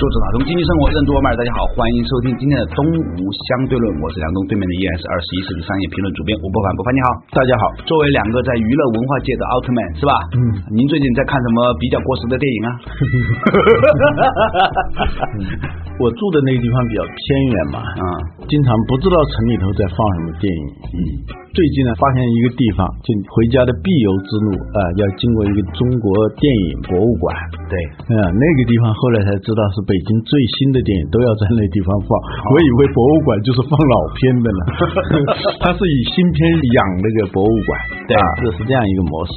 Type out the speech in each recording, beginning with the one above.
作者打通经济生活任督二脉，大家好，欢迎收听今天的东吴相对论，我是梁东，对面的依然是二十一世纪商业评论主编吴伯凡，伯凡你好，大家好。作为两个在娱乐文化界的奥特曼，是吧？嗯。您最近在看什么比较过时的电影啊？我住的那个地方比较偏远嘛，啊，经常不知道城里头在放什么电影。嗯。最近呢，发现一个地方，就回家的必由之路啊，要经过一个中国电影博物馆。对，啊，那个地方后来才知道是北京最新的电影都要在那地方放。我以为博物馆就是放老片的呢，它是以新片养那个博物馆。对，啊这是这样一个模式。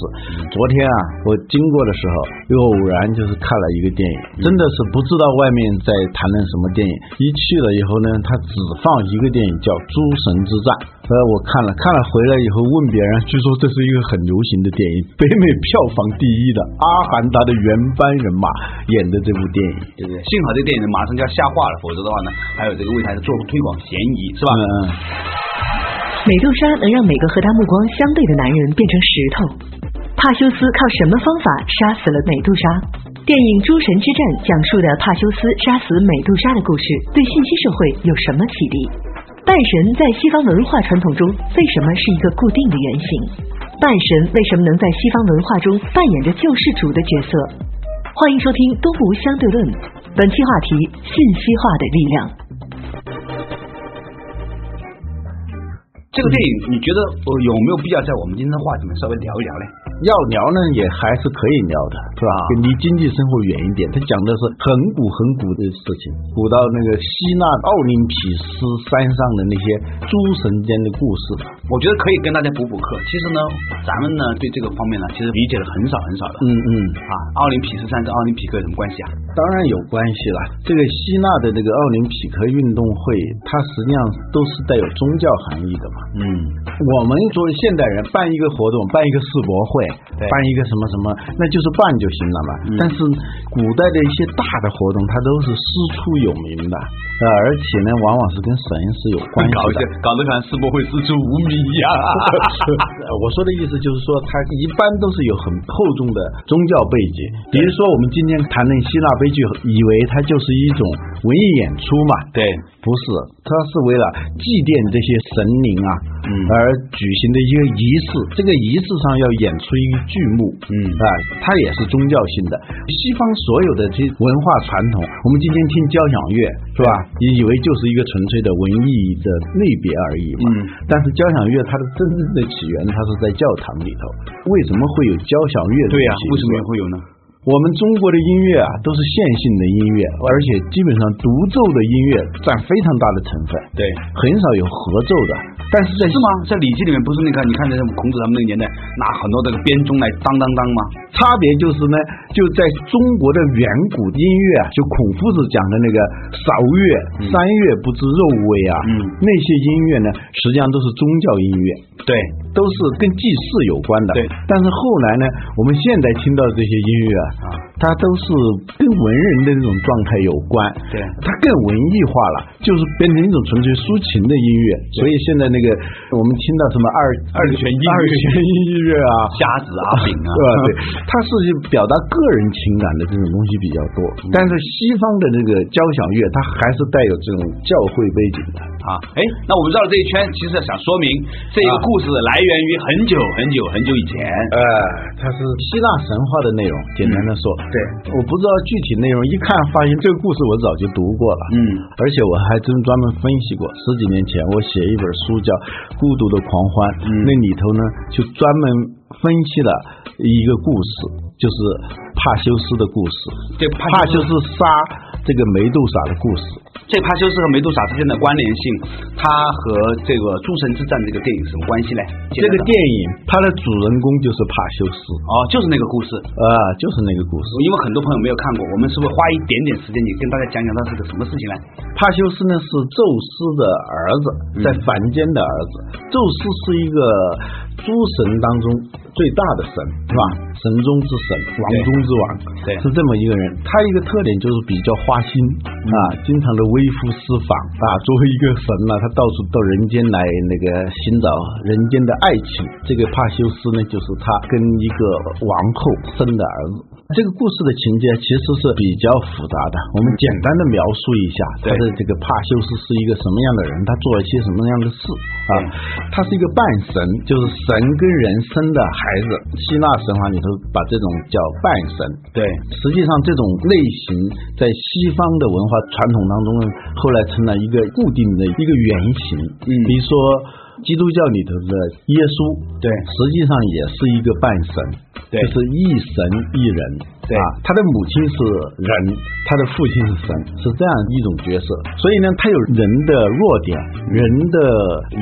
昨天啊，我经过的时候，又偶然就是看了一个电影，真的是不知道外面在谈论什么电影。一去了以后呢，他只放一个电影，叫《诸神之战》。呃，我看了看了。回来以后问别人，据说这是一个很流行的电影，北美票房第一的阿凡达的原班人马演的这部电影，对不对？幸好这电影马上就要下画了，否则的话呢，还有这个为它做推广嫌疑，是吧？嗯。美杜莎能让每个和他目光相对的男人变成石头，帕修斯靠什么方法杀死了美杜莎？电影《诸神之战》讲述的帕修斯杀死美杜莎的故事，对信息社会有什么启迪？半神在西方文化传统中为什么是一个固定的原型？半神为什么能在西方文化中扮演着救世主的角色？欢迎收听《东吴相对论》，本期话题：信息化的力量。这个电影，你觉得有没有必要在我们今天的话题里面稍微聊一聊呢？要聊呢，也还是可以聊的，是吧？离经济生活远一点。他讲的是很古很古的事情，古到那个希腊奥林匹斯山上的那些诸神间的故事。我觉得可以跟大家补补课。其实呢，咱们呢对这个方面呢，其实理解的很少很少的。嗯嗯。啊，奥林匹斯山跟奥林匹克有什么关系啊？当然有关系了。这个希腊的这个奥林匹克运动会，它实际上都是带有宗教含义的嘛。嗯。我们作为现代人办一个活动，办一个世博会。办一个什么什么，那就是办就行了嘛。但是古代的一些大的活动，它都是师出有名的，呃，而且呢，往往是跟神是有关系的。搞得像世博会师出无名一样。我说的意思就是说，它一般都是有很厚重的宗教背景。比如说，我们今天谈论希腊悲剧，以为它就是一种文艺演出嘛？对，不是，它是为了祭奠这些神灵啊，嗯，而举行的一个仪式。这个仪式上要演出一个。剧目，嗯啊，它也是宗教性的。西方所有的这文化传统，我们今天听交响乐是吧？你以为就是一个纯粹的文艺的类别而已嘛？嗯。但是交响乐它的真正的起源，它是在教堂里头。为什么会有交响乐？对呀，为什么会有呢？我们中国的音乐啊，都是线性的音乐，而且基本上独奏的音乐占非常大的成分，对，很少有合奏的。但是在是吗？在礼记里面不是那个？你看那孔子他们那个年代拿很多这个编钟来当当当吗？差别就是呢，就在中国的远古音乐啊，就孔夫子讲的那个韶乐、三月不知肉味啊，嗯，那些音乐呢，实际上都是宗教音乐，对，都是跟祭祀有关的，对。但是后来呢，我们现在听到这些音乐啊，它都是跟文人的那种状态有关，对，它更文艺化了，就是变成一种纯粹抒情的音乐。所以现在那个我们听到什么二二泉音二泉音乐啊，瞎子阿炳啊，对吧？对。它是表达个人情感的这种东西比较多，但是西方的那个交响乐，它还是带有这种教会背景的啊。哎，那我们绕了这一圈，其实想说明这个故事来源于很久很久很久以前。呃，它是希腊神话的内容。简单的说，对，我不知道具体内容，一看发现这个故事我早就读过了。嗯，而且我还真专门分析过。十几年前我写一本书叫《孤独的狂欢》，那里头呢就专门分析了。一个故事就是帕修斯的故事，对，帕修斯杀这个梅杜莎的故事。这帕修斯和梅杜莎之间的关联性，它和这个诸神之战这个电影什么关系呢？这个电影它的主人公就是帕修斯，哦，就是那个故事，啊，就是那个故事。因为很多朋友没有看过，我们是不是花一点点时间，你跟大家讲讲它是个什么事情呢？帕修斯呢是宙斯的儿子，在凡间的儿子。宙斯是一个诸神当中最大的神，是吧？神中之神，王中之王，对是这么一个人。他一个特点就是比较花心啊，经常的微服私访啊。作为一个神呢，他到处到人间来那个寻找人间的爱情。这个帕修斯呢，就是他跟一个王后生的儿子。这个故事的情节其实是比较复杂的，我们简单的描述一下他的这个帕修斯是一个什么样的人，他做了一些什么样的事啊？他是一个半神，就是神跟人生的孩子。希腊神话里头把这种叫半神。对，实际上这种类型在西方的文化传统当中呢，后来成了一个固定的一个原型。嗯比如说基督教里头的耶稣，对实际上也是一个半神，对就是一神一人。对啊，他的母亲是人，他的父亲是神，是这样一种角色。所以呢，他有人的弱点，人的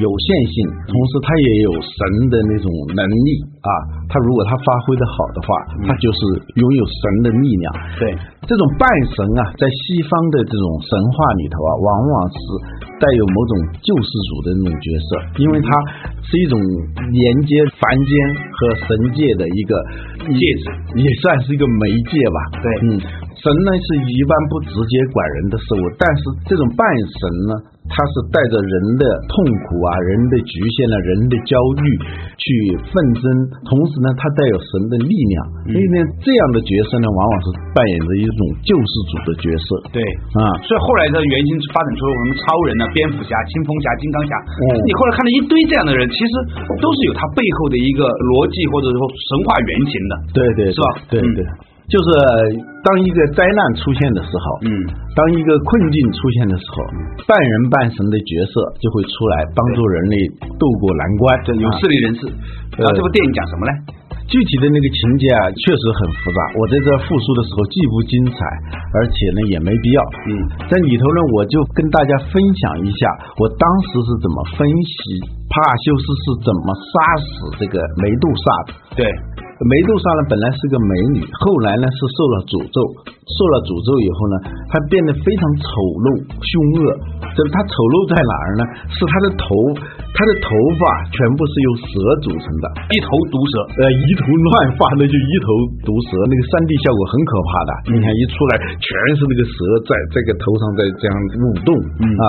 有限性，同时他也有神的那种能力啊。他如果他发挥的好的话，他就是拥有神的力量。对，这种半神啊，在西方的这种神话里头啊，往往是带有某种救世主的那种角色，因为他是一种连接凡间和神界的一个戒指，也算是一个媒介吧。对嗯，神呢是一般不直接管人的事物，但是这种半神呢，它是带着人的痛苦啊、人的局限啊、人的焦虑去奋争，同时呢，他带有神的力量。所以呢，这样的角色呢，往往是扮演着一种救世主的角色。对。啊，所以后来的原型发展出了我们超人啊、蝙蝠侠、青蜂侠、金刚侠。嗯你后来看到一堆这样的人，其实都是有他背后的一个逻辑或者说神话原型的。对对，是吧嗯对对，就是当一个灾难出现的时候，嗯，当一个困境出现的时候，半人半神的角色就会出来帮助人类渡过难关。这有啊势力人士。然后这部电影讲什么呢？具体的那个情节啊，确实很复杂。我在这复述的时候，既不精彩，而且呢也没必要。嗯，在里头呢，我就跟大家分享一下我当时是怎么分析帕修斯是怎么杀死这个梅杜莎的。对，梅杜莎呢本来是个美女，后来呢是受了诅咒，受了诅咒以后呢，她变得非常丑陋凶恶。这她丑陋在哪儿呢？是她的头，她的头发全部是由蛇组成的，一头毒蛇。呃，一头乱发，那就一头毒蛇，那个三 D 效果很可怕的。你看一出来，全是那个蛇在这个头上在这样舞动，嗯啊，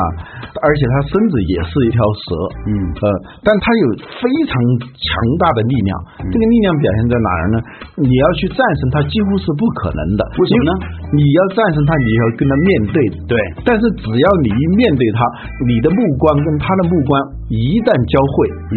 而且她身子也是一条蛇，嗯呃，但她有非常强大的力量。这个力量表现在哪儿呢？你要去战胜它，几乎是不可能的。为什么呢你要战胜它，你要跟它面对。对，但是只要你一面对它，你的目光跟它的目光一旦交汇，嗯，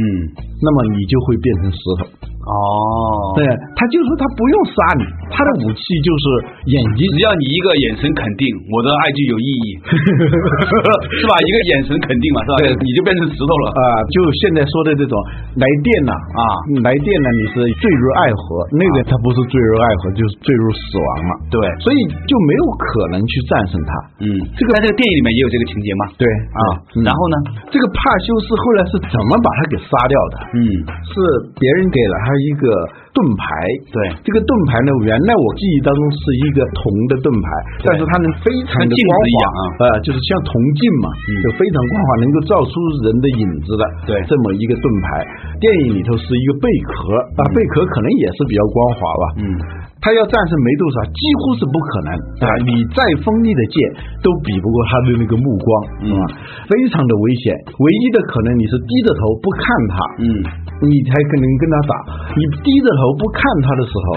那么你就会变成石头。哦，对，他就是他不用杀你，他的武器就是眼睛。只要你一个眼神肯定，我的爱就有意义，是吧？一个眼神肯定嘛，是吧？对你就变成石头了。啊、就现在说的这种来电呐啊来电呢，你是坠入爱河，那个他不是坠入爱河，就是坠入死亡了。对，所以就没有可能去战胜他。嗯，这个在这个电影里面也有这个情节嘛？对啊，嗯然后呢？这个帕修斯后来是怎么把他给杀掉的？嗯，是别人给了他一个盾牌。对这个盾牌呢，原来我记忆当中是一个铜的盾牌，但是它能非常的光滑啊呃，就是像铜镜嘛，嗯就非常光滑，能够照出人的影子的。对这么一个盾牌，电影里头是一个贝壳啊，贝壳可能也是比较光滑吧。嗯，他要战胜梅杜莎几乎是不可能啊！你再锋利的剑都比不过他的那个目光，嗯？非常的危险。唯一的可能你是低着头不看他，嗯，你才可能跟他打。你低着头不看他的时候，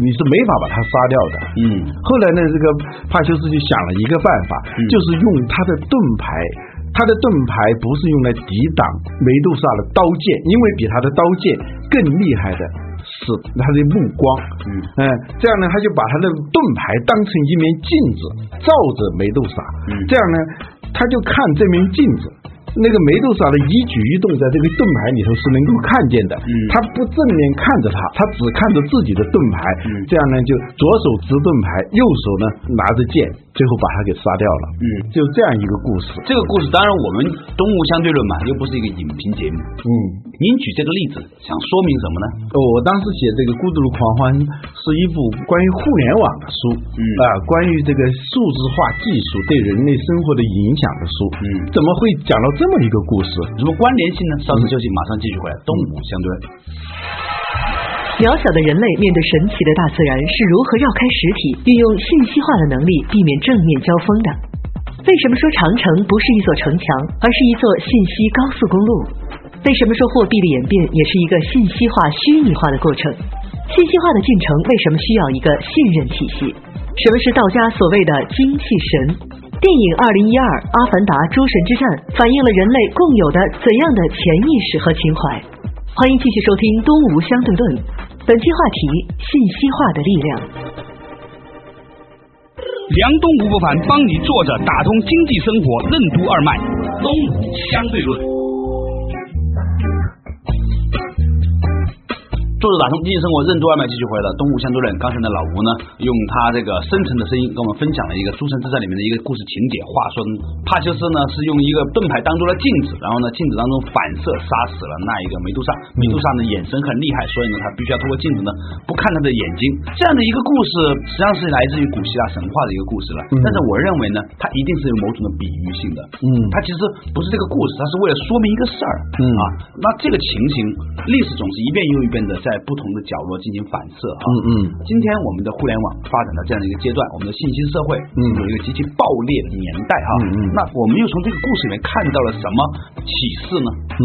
你是没法把他杀掉的。嗯，后来呢，这个帕修斯就想了一个办法，嗯就是用他的盾牌。他的盾牌不是用来抵挡梅杜莎的刀剑，因为比他的刀剑更厉害的是他的目光。嗯嗯，这样呢，他就把他的盾牌当成一面镜子，照着梅杜莎。嗯这样呢，他就看这面镜子。那个梅杜莎的一举一动，在这个盾牌里头是能够看见的。嗯他不正面看着他，他只看着自己的盾牌。嗯这样呢，就左手执盾牌，右手呢拿着剑，最后把他给杀掉了。嗯，就这样一个故事。这个故事当然我们东吴相对论嘛，又不是一个影评节目。嗯，您举这个例子想说明什么呢？哦，我当时写这个《孤独的狂欢》是一部关于互联网的书，嗯啊，关于这个数字化技术对人类生活的影响的书。嗯怎么会讲到这这么一个故事？什么关联性呢？稍事休息，马上继续回来。动物相对。渺小的人类面对神奇的大自然是如何绕开实体，运用信息化的能力避免正面交锋的？为什么说长城不是一座城墙，而是一座信息高速公路？为什么说货币的演变也是一个信息化、虚拟化的过程？信息化的进程为什么需要一个信任体系？什么是道家所谓的精气神？电影《二零一二阿凡达：诸神之战》反映了人类共有的怎样的潜意识和情怀？欢迎继续收听《东吴相对论》，本期话题：信息化的力量。梁东吴不凡帮你坐着打通经济生活任督二脉，东吴相对论。作者打通经济生活任督二脉继续回了东吴相对论。刚才的老吴呢，用他这个深沉的声音跟我们分享了一个《诸神之战》里面的一个故事情节。话说帕修斯呢是用一个盾牌当做了镜子，然后呢镜子当中反射杀死了那一个梅杜莎。梅杜莎呢眼神很厉害，所以呢他必须要通过镜子呢不看他的眼睛。这样的一个故事实际上是来自于古希腊神话的一个故事了。但是我认为呢，它一定是有某种的比喻性的。嗯它其实不是这个故事，它是为了说明一个事儿。嗯啊，那这个情形，历史总是一遍又一遍的在不同的角落进行反射啊。嗯嗯今天我们的互联网发展到这样的一个阶段，我们的信息社会嗯有一个极其暴烈的年代哈。嗯嗯那我们又从这个故事里面看到了什么启示呢？嗯，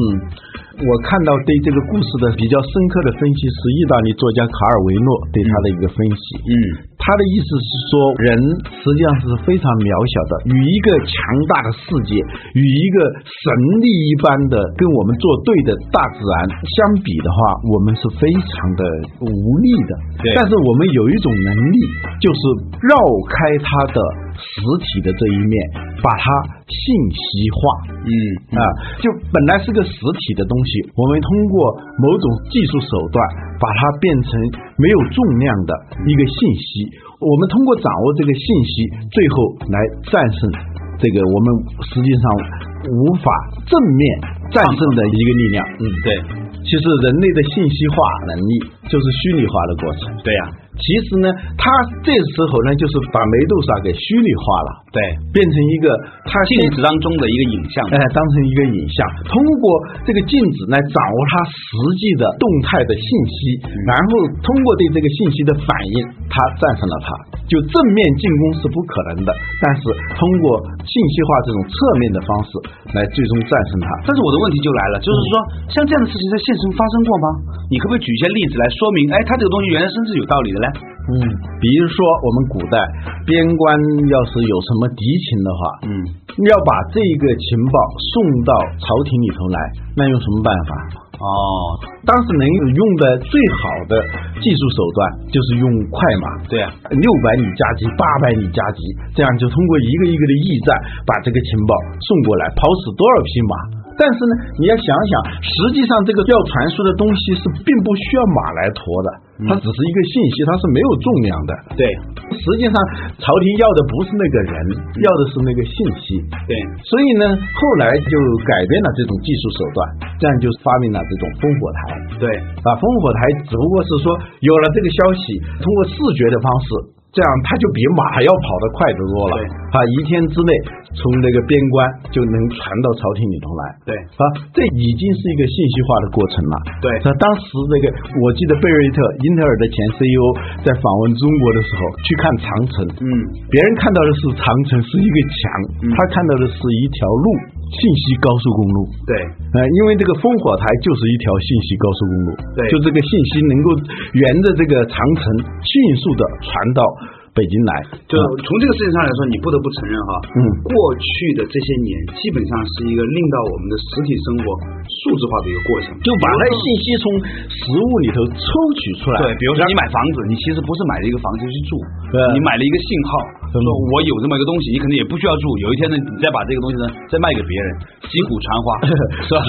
我看到对这个故事的比较深刻的分析是意大利作家卡尔维诺对他的一个分析。嗯他的意思是说，人实际上是非常渺小的，与一个强大的世界，与一个神力一般的跟我们作对的大自然相比的话，我们是非常的无力的。对但是我们有一种能力，就是绕开它的实体的这一面，把它信息化。嗯啊，就本来是个实体的东西，我们通过某种技术手段把它变成没有重量的一个信息。我们通过掌握这个信息，最后来战胜这个我们实际上无法正面战胜的一个力量。嗯，对其实人类的信息化能力就是虚拟化的过程。对呀、其实呢，他这时候呢，就是把梅杜莎给虚拟化了，对，变成一个他镜子当中的一个影像。哎，当成一个影像，通过这个镜子来掌握他实际的动态的信息，然后通过对这个信息的反应，他战胜了他。就正面进攻是不可能的，但是通过信息化这种侧面的方式来最终战胜他。但是我的问题就来了，就是说，像这样的事情在现实中发生过吗？你可不可以举一些例子来说明？哎，他这个东西原来真是有道理的嘞？嗯，比如说我们古代边关要是有什么敌情的话，嗯，要把这个情报送到朝廷里头来，那用什么办法？哦，当时能用的最好的技术手段就是用快马，对啊，六百里加急，八百里加急，这样就通过一个一个的驿站把这个情报送过来，跑死多少匹马？但是呢，你要想想，实际上这个要传输的东西是并不需要马来驮的，它只是一个信息，它是没有重量的。对实际上，朝廷要的不是那个人，要的是那个信息。对，所以呢，后来就改变了这种技术手段，这样就发明了这种烽火台。对，啊，烽火台只不过是说有了这个消息，通过视觉的方式。这样，他就比马要跑得快得多了。对啊，一天之内从那个边关就能传到朝廷里头来。对啊，这已经是一个信息化的过程了。对那当时那个，我记得贝瑞特，英特尔的前 CEO 在访问中国的时候，去看长城。嗯，别人看到的是长城是一个墙，嗯他看到的是一条路，信息高速公路。对，呃，因为这个烽火台就是一条信息高速公路，对。就这个信息能够沿着这个长城迅速的传到北京来，就从这个事情上来说，你不得不承认哈，嗯。过去的这些年基本上是一个令到我们的实体生活数字化的一个过程，就把那信息从实物里头抽取出来。对，比如说你买房子，你其实不是买了一个房子去住，对。你买了一个信号，说我有这么一个东西，你可能也不需要住，有一天呢，你再把这个东西呢再卖给别人，击鼓传花，是吧？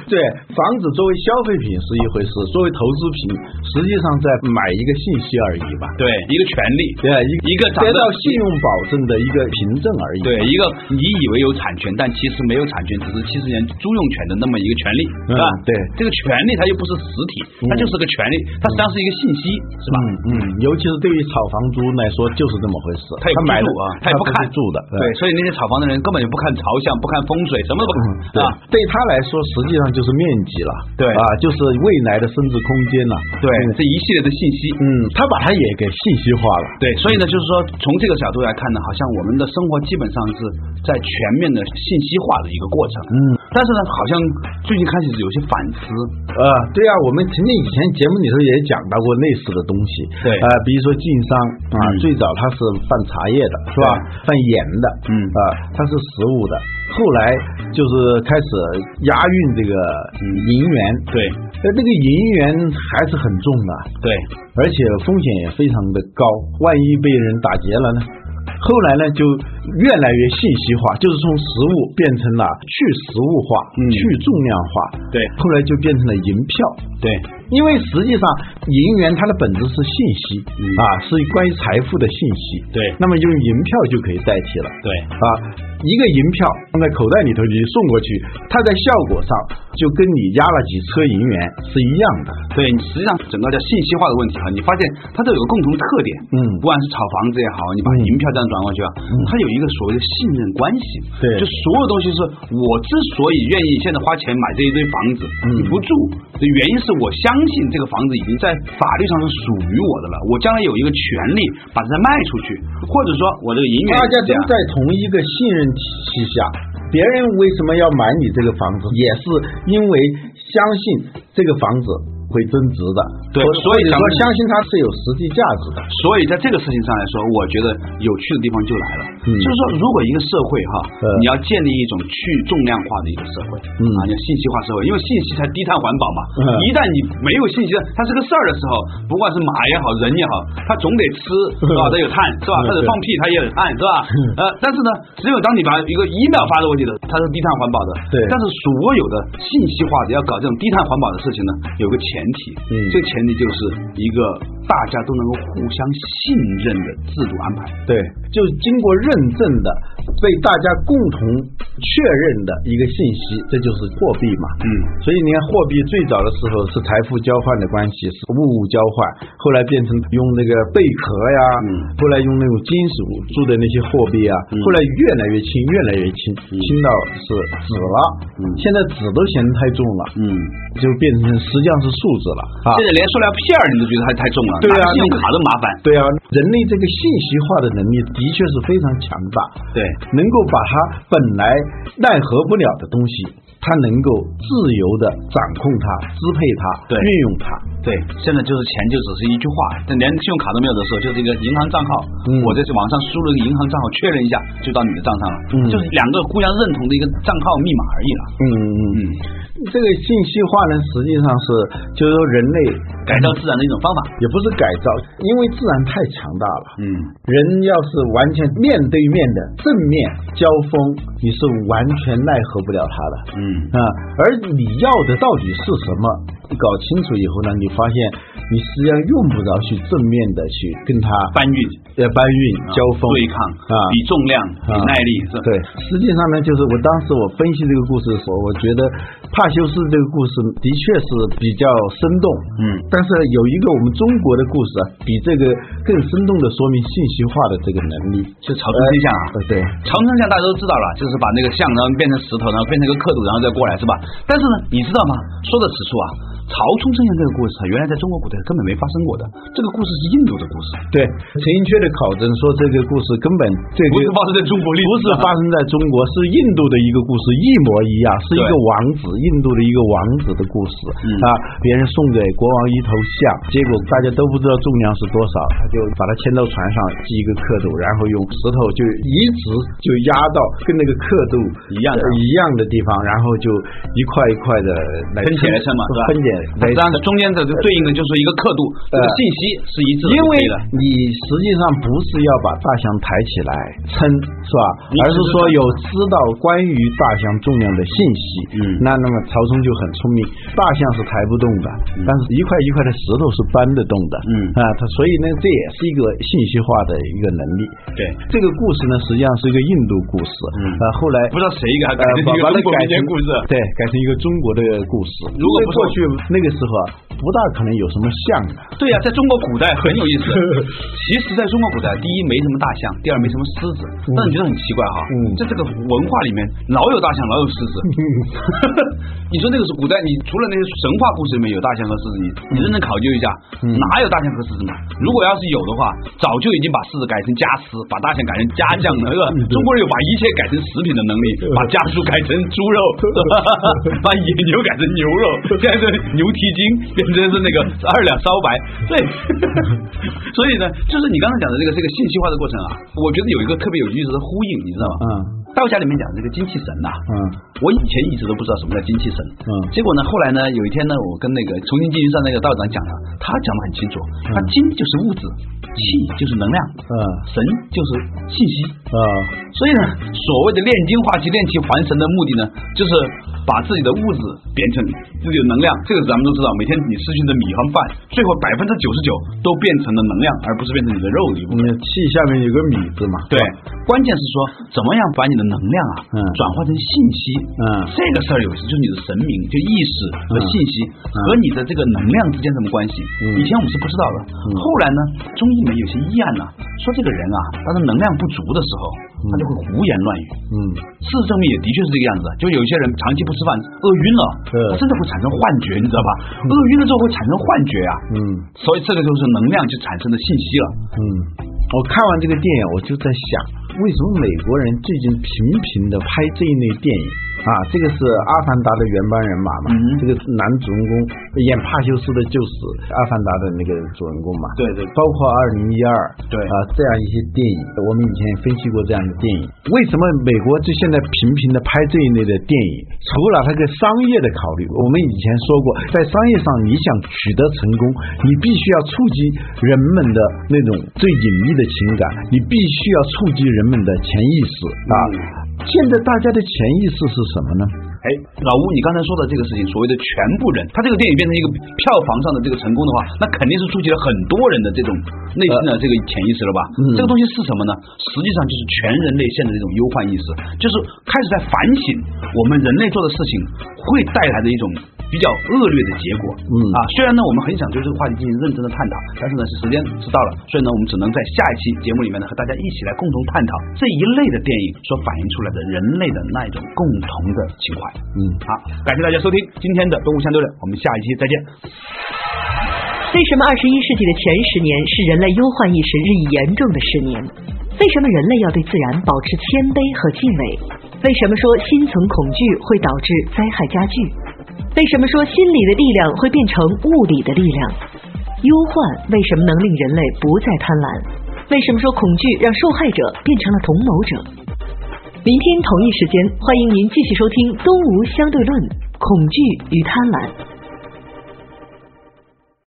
对，房子作为消费品是一回事，作为投资品，实际上在买一个信息而已吧。对，一个权利，对，一一个长得得到信用保证的一个凭证而已。对，一个你以为有产权，但其实没有产权，只是七十年租用权的那么一个权利，嗯是吧？对这个权利它又不是实体，它就是个权利，它实际上是一个信息，是吧？嗯嗯，尤其是对于炒房租来说，就是这么回事。他也不买的住啊，他也不看住的，对，所以那些炒房的人根本就不看朝向，不看风水，什么都不看对啊。，对他来说，实际上就是面积了，对啊，就是未来的升值空间了，对，这一系列的信息，嗯，他把它也给信息化了，对，所以呢，就是说从这个角度来看呢，好像我们的生活基本上是在全面的信息化的一个过程。嗯，但是呢，好像最近开始有些反思，呃，对啊，我们曾经以前节目里头也讲到过类似的东西，对呃，比如说晋商啊，嗯最早它是贩茶叶的，是吧？贩盐的，嗯啊，它是实物的，后来就是开始押运这个银元，对呃，这个银元还是很重的，对而且风险也非常的高，万一被人打劫了呢？后来呢，就越来越信息化，就是从实物变成了去实物化、嗯去重量化，对后来就变成了银票。对因为实际上银元它的本质是信息、啊，是关于财富的信息。对那么用银票就可以代替了。对啊，一个银票放在口袋里头你送过去，它在效果上就跟你压了几车银元是一样的。对，实际上整个叫信息化的问题哈，你发现它都有个共同特点，嗯不管是炒房子也好，你把嗯银票这样转过去啊，它有一个所谓的信任关系，对就所有东西是我之所以愿意现在花钱买这一堆房子，嗯你不住的原因是我相信这个房子已经在法律上是属于我的了，我将来有一个权利把它卖出去，或者说我这个银元大家都在同一个信任体系下，别人为什么要买你这个房子，也是因为相信这个房子会增值的，对所以说相信它是有实际价值的。所以在这个事情上来说，我觉得有趣的地方就来了，嗯就是说，如果一个社会哈，呃你要建立一种去重量化的一个社会，嗯啊，叫信息化社会，因为信息才低碳环保嘛。嗯一旦你没有信息，它是个事儿的时候，不管是马也好，人也好，它总得吃，是吧？它有碳，是吧？嗯它得放屁，它也有碳，是吧？呃，但是呢，只有当你把一个 email 发过去的，它是低碳环保的。对但是所有的信息化的要搞这种低碳环保的事情呢，有个前提，嗯。这个前提就是一个大家都能够互相信任的制度安排。对，就是经过认证的，被大家共同确认的一个信息，这就是货币嘛。嗯，所以你看，货币最早的时候是财富交换的关系，是物物交换，后来变成用那个贝壳呀，嗯。后来用那种金属铸的那些货币啊，嗯。后来越来越轻，越来越轻，轻到是纸了。嗯。现在纸都嫌太重了，嗯，就变成实际上是树脂了啊。现在连塑料片儿你都觉得它太重了，对啊拿信用卡都麻烦。对啊，人类这个信息化的能力的确是非常强大。对，能够把它本来奈何不了的东西，它能够自由的掌控它、支配它、对运用它。对，现在就是钱就只是一句话，连信用卡都没有的时候，就是一个银行账号，嗯我在网上输入一个银行账号确认一下，就到你的账上了，嗯就是两个互相认同的一个账号密码而已了。嗯嗯嗯，这个信息化呢，实际上是就是说人类改造自然的一种方法。也不是改造，因为自然太强大了。嗯，人要是完全面对面的正面交锋，你是完全奈何不了他的。嗯啊，而你要的到底是什么？你搞清楚以后呢，你发现你实际上用不着去正面的去跟他搬运、呃搬运交锋对抗啊，比重量、比啊耐力，是对，实际上呢，就是我当时我分析这个故事的时候，我觉得帕修斯这个故事的确是比较生动，嗯但是有一个我们中国的故事啊，比这个更生动的说明信息化的这个能力，就朝冲天象啊。呃，对，长城像大家都知道了，就是把那个象然后变成石头，然后变成一个刻度，然后再过来，是吧？但是呢，你知道吗？说到此处啊，曹冲称象这个故事啊，原来在中国古代根本没发生过的，这个故事是印度的故事，对，陈寅恪的考证说这个故事根本这个不是发生在中国历史不是发生在中国，是印度的一个故事，一模一样，是一个王子，印度的一个王子的故事、嗯。啊。别人送给国王一头象，结果大家都不知道重量是多少，他就把它牵到船上系一个刻度，然后用石头就一直就压到跟那个刻度一样的呃一样的地方，然后就一块一块的来分解来称嘛是吧？分解对实际上中间的对应的就是一个刻度，这个信息是一致的，因为你实际上不是要把大象抬起来称，是吧？而是说有知道关于大象重量的信息。嗯那那么曹冲就很聪明，大象是抬不动的，但是一块一块的石头是搬得动的。嗯啊，他所以呢，这也是一个信息化的一个能力。对这个故事呢，实际上是一个印度故事。嗯啊，后来不知道谁给他改成一个中国改成民间故事对，改成一个中国的故事。如果不过去那个时候啊，不大可能有什么象的。对呀、在中国古代很有意思。其实，在中国古代，第一没什么大象，第二没什么狮子，但你觉得很奇怪哈？嗯在这个文化里面，老有大象，老有狮子。你说那个是古代，你除了那些神话故事里面有大象和狮子，你你认真考究一下，嗯哪有大象和狮子嘛？如果要是有的话，早就已经把狮子改成家狮，把大象改成家将了？中国人有把一切改成食品的能力，把家畜改成猪肉，把野牛改成牛肉，现在是牛蹄筋变成是那个 二两烧白，对。所以呢，就是你刚才讲的这个这个信息化的过程啊，我觉得有一个特别有意思的呼应，你知道吗？嗯。道家里面讲这个精气神呐、嗯。我以前一直都不知道什么叫精气神，嗯。结果呢，后来呢，有一天呢，我跟那个重庆金云山那个道长讲了，他讲的很清楚，他精就是物质，气就是能量，嗯。神就是信息，啊所以呢，所谓的炼精化气、炼气还神的目的呢，就是把自己的物质变成自己的能量。这个咱们都知道，每天你失去的米和饭，最后百分之九十九都变成了能量，而不是变成你的肉的一部分。你气下面有个米字嘛？对，关键是说怎么样把你的能量啊，嗯转化成信息。嗯这个事儿有时，就是你的神明，就意识和信息、和你的这个能量之间什么关系？嗯以前我们是不知道的。后来呢，中医里面有些医案呢、说这个人啊，当他能量不足的时候，他就会胡言乱语。嗯事实证明也的确是这个样子，就有些人长期不吃饭，饿晕了，他真的会产生幻觉，你知道吧？饿晕了之后会产生幻觉啊，嗯所以这个就是能量就产生的信息了。嗯，我看完这个电影，我就在想，为什么美国人最近频频的拍这一类电影？啊？这个是《阿凡达》的原班人马嘛？嗯这个男主人公演帕修斯的就是《阿凡达》的那个主人公嘛？对对包括二零一二，对啊，这样一些电影，我们以前也分析过这样的电影。为什么美国就现在频频的拍这一类的电影？除了它个商业的考虑，我们以前说过，在商业上你想取得成功，你必须要触及人们的那种最隐秘的情感，你必须要触及人们的潜意识啊。现在大家的潜意识是什么呢？哎，老吴，你刚才说的这个事情，所谓的全部人，他这个电影变成一个票房上的这个成功的话，那肯定是触及了很多人的这种内心的这个潜意识了吧？嗯这个东西是什么呢？实际上就是全人类现在这种忧患意识，就是开始在反省我们人类做的事情会带来的一种比较恶劣的结果。嗯啊，虽然呢我们很想对这个话题进行认真的探讨，但是呢是时间是到了，所以呢我们只能在下一期节目里面呢和大家一起来共同探讨这一类的电影所反映出来的人类的那一种共同的情怀。嗯好，感谢大家收听今天的动物相对论，我们下一期再见。为什么二十一世纪的前十年是人类忧患意识日益严重的十年？为什么人类要对自然保持谦卑和敬畏？为什么说心存恐惧会导致灾害加剧？为什么说心理的力量会变成物理的力量？忧患为什么能令人类不再贪婪？为什么说恐惧让受害者变成了同谋者？明天同一时间，欢迎您继续收听《东吴相对论：恐惧与贪婪》。